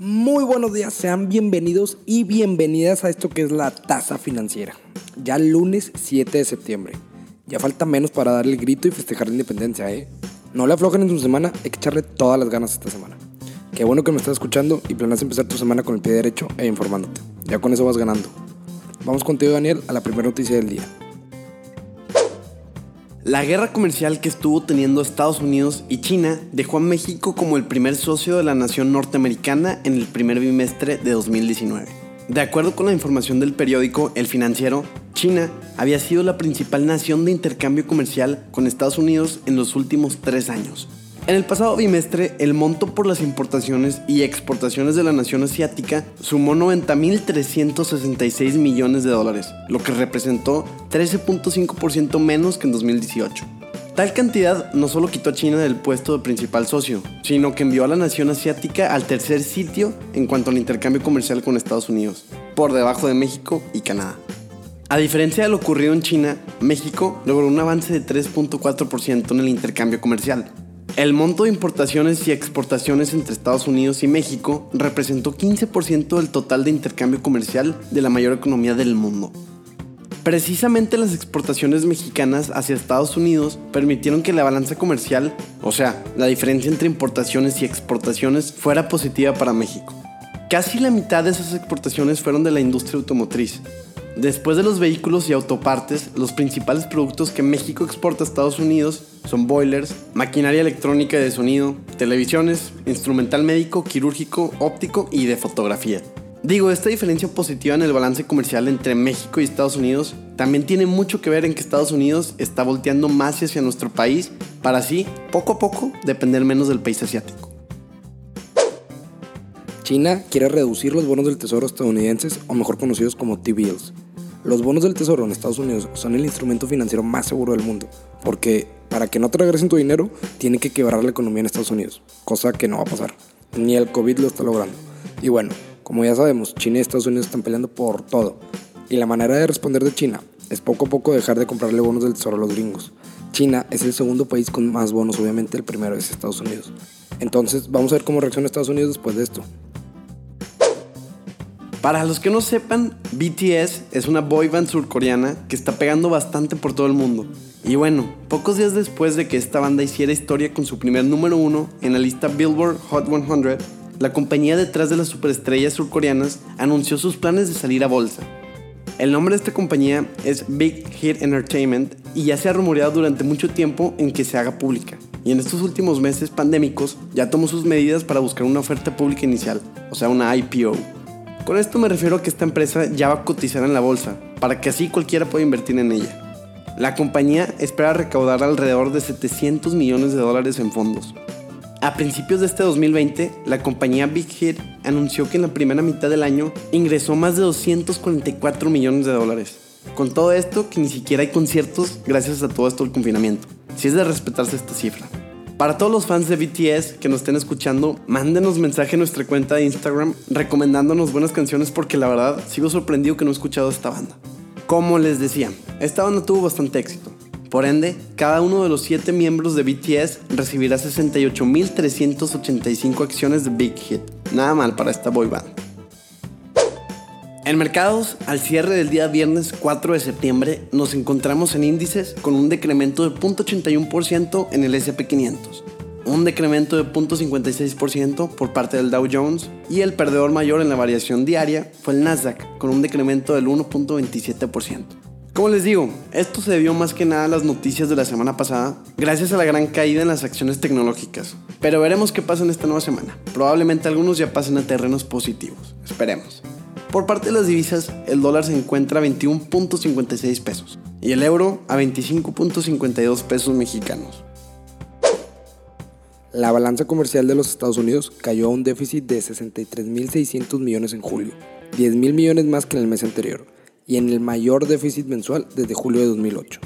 Muy buenos días, sean bienvenidos y bienvenidas a esto que es la tasa financiera. Ya lunes 7 de septiembre. Ya falta menos para darle el grito y festejar la independencia, ¿eh? No le aflojen en su semana, hay que echarle todas las ganas esta semana. Qué bueno que me estás escuchando y planeas empezar tu semana con el pie derecho e informándote. Ya con eso vas ganando. Vamos contigo, Daniel, a la primera noticia del día. La guerra comercial que estuvo teniendo Estados Unidos y China dejó a México como el primer socio de la nación norteamericana en el primer bimestre de 2019. De acuerdo con la información del periódico El Financiero, China había sido la principal nación de intercambio comercial con Estados Unidos en los últimos tres años, en el pasado bimestre, el monto por las importaciones y exportaciones de la nación asiática sumó 90.366 millones de dólares, lo que representó 13.5% menos que en 2018. Tal cantidad no solo quitó a China del puesto de principal socio, sino que envió a la nación asiática al tercer sitio en cuanto al intercambio comercial con Estados Unidos, por debajo de México y Canadá. A diferencia de lo ocurrido en China, México logró un avance de 3.4% en el intercambio comercial, el monto de importaciones y exportaciones entre Estados Unidos y México representó 15% del total de intercambio comercial de la mayor economía del mundo. Precisamente las exportaciones mexicanas hacia Estados Unidos permitieron que la balanza comercial, o sea, la diferencia entre importaciones y exportaciones, fuera positiva para México. Casi la mitad de esas exportaciones fueron de la industria automotriz, Después de los vehículos y autopartes, los principales productos que México exporta a Estados Unidos son boilers, maquinaria electrónica de sonido, televisiones, instrumental médico, quirúrgico, óptico y de fotografía. Digo, esta diferencia positiva en el balance comercial entre México y Estados Unidos también tiene mucho que ver en que Estados Unidos está volteando más hacia nuestro país para así, poco a poco, depender menos del país asiático. China quiere reducir los bonos del tesoro estadounidenses, o mejor conocidos como T-bills, los bonos del tesoro en Estados Unidos son el instrumento financiero más seguro del mundo, porque para que no te regresen tu dinero, tiene que quebrar la economía en Estados Unidos, cosa que no va a pasar. Ni el COVID lo está logrando. Y bueno, como ya sabemos, China y Estados Unidos están peleando por todo. Y la manera de responder de China es poco a poco dejar de comprarle bonos del tesoro a los gringos. China es el segundo país con más bonos, obviamente el primero es Estados Unidos. Entonces, vamos a ver cómo reacciona Estados Unidos después de esto. Para los que no sepan, BTS es una boy band surcoreana que está pegando bastante por todo el mundo. Y bueno, pocos días después de que esta banda hiciera historia con su primer número uno en la lista Billboard Hot 100, la compañía detrás de las superestrellas surcoreanas anunció sus planes de salir a bolsa. El nombre de esta compañía es Big Hit Entertainment y ya se ha rumoreado durante mucho tiempo en que se haga pública. Y en estos últimos meses pandémicos ya tomó sus medidas para buscar una oferta pública inicial, o sea, una IPO. Con esto me refiero a que esta empresa ya va a cotizar en la bolsa, para que así cualquiera pueda invertir en ella. La compañía espera recaudar alrededor de 700 millones de dólares en fondos. A principios de este 2020, la compañía Big Hit anunció que en la primera mitad del año ingresó más de 244 millones de dólares. Con todo esto, que ni siquiera hay conciertos gracias a todo esto del confinamiento. Si es de respetarse esta cifra. Para todos los fans de BTS que nos estén escuchando, mándenos mensaje en nuestra cuenta de Instagram recomendándonos buenas canciones porque la verdad sigo sorprendido que no he escuchado esta banda. Como les decía, esta banda tuvo bastante éxito. Por ende, cada uno de los 7 miembros de BTS recibirá 68.385 acciones de Big Hit. Nada mal para esta boy band. En mercados, al cierre del día viernes 4 de septiembre, nos encontramos en índices con un decremento de 0.81% en el SP500, un decremento de 0.56% por parte del Dow Jones y el perdedor mayor en la variación diaria fue el Nasdaq, con un decremento del 1.27%. Como les digo, esto se debió más que nada a las noticias de la semana pasada, gracias a la gran caída en las acciones tecnológicas. Pero veremos qué pasa en esta nueva semana. Probablemente algunos ya pasen a terrenos positivos. Esperemos. Por parte de las divisas, el dólar se encuentra a 21.56 pesos y el euro a 25.52 pesos mexicanos. La balanza comercial de los Estados Unidos cayó a un déficit de 63.600 millones en julio, 10.000 millones más que en el mes anterior, y en el mayor déficit mensual desde julio de 2008.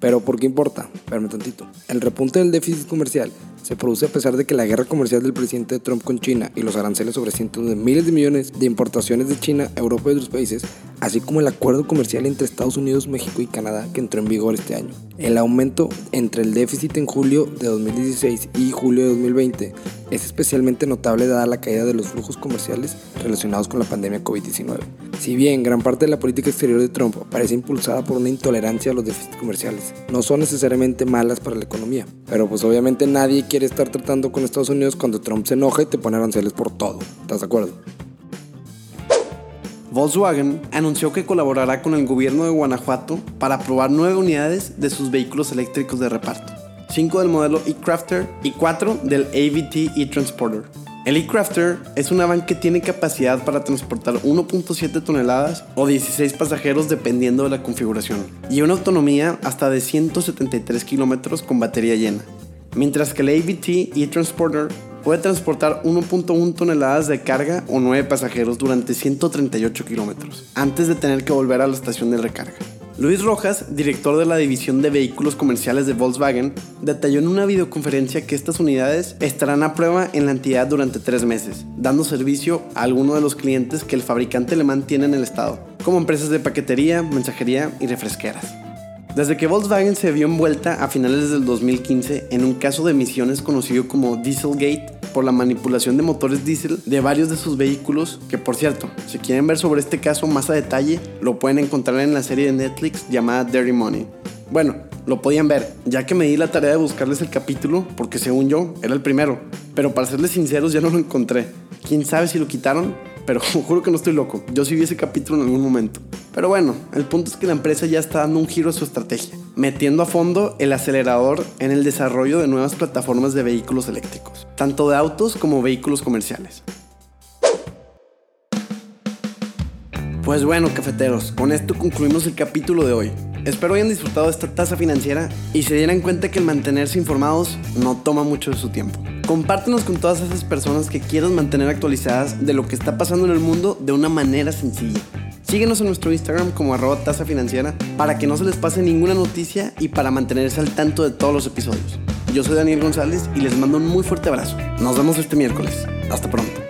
Pero ¿por qué importa? Espérame tantito. El repunte del déficit comercial se produce a pesar de que la guerra comercial del presidente Trump con China y los aranceles sobre cientos de miles de millones de importaciones de China, Europa y otros países, así como el acuerdo comercial entre Estados Unidos, México y Canadá que entró en vigor este año. El aumento entre el déficit en julio de 2016 y julio de 2020 es especialmente notable dada la caída de los flujos comerciales relacionados con la pandemia COVID-19. Si bien gran parte de la política exterior de Trump parece impulsada por una intolerancia a los déficits comerciales, no son necesariamente malas para la economía. Pero pues obviamente nadie quiere estar tratando con Estados Unidos cuando Trump se enoja y te pone aranceles por todo. ¿Estás de acuerdo? Volkswagen anunció que colaborará con el gobierno de Guanajuato para probar nueve unidades de sus vehículos eléctricos de reparto. 5 del modelo e-Crafter y 4 del AVT e-Transporter. El e-Crafter es una van que tiene capacidad para transportar 1.7 toneladas o 16 pasajeros dependiendo de la configuración y una autonomía hasta de 173 kilómetros con batería llena. Mientras que el AVT e-Transporter puede transportar 1.1 toneladas de carga o 9 pasajeros durante 138 kilómetros, antes de tener que volver a la estación de recarga. Luis Rojas, director de la división de vehículos comerciales de Volkswagen, detalló en una videoconferencia que estas unidades estarán a prueba en la entidad durante tres meses, dando servicio a algunos de los clientes que el fabricante alemán tiene en el estado, como empresas de paquetería, mensajería y refresqueras. Desde que Volkswagen se vio envuelta a finales del 2015 en un caso de emisiones conocido como Dieselgate, por la manipulación de motores diésel de varios de sus vehículos, que por cierto, si quieren ver sobre este caso más a detalle, lo pueden encontrar en la serie de Netflix llamada Dirty Money. Bueno, lo podían ver, ya que me di la tarea de buscarles el capítulo, porque según yo era el primero, pero para serles sinceros ya no lo encontré. ¿Quién sabe si lo quitaron? Pero juro que no estoy loco, yo sí vi ese capítulo en algún momento. Pero bueno, el punto es que la empresa ya está dando un giro a su estrategia, metiendo a fondo el acelerador en el desarrollo de nuevas plataformas de vehículos eléctricos, tanto de autos como vehículos comerciales. Pues bueno, cafeteros, con esto concluimos el capítulo de hoy. Espero hayan disfrutado esta tasa financiera y se dieran cuenta que el mantenerse informados no toma mucho de su tiempo. Compártenos con todas esas personas que quieras mantener actualizadas de lo que está pasando en el mundo de una manera sencilla. Síguenos en nuestro Instagram como arroba tasa financiera para que no se les pase ninguna noticia y para mantenerse al tanto de todos los episodios. Yo soy Daniel González y les mando un muy fuerte abrazo. Nos vemos este miércoles. Hasta pronto.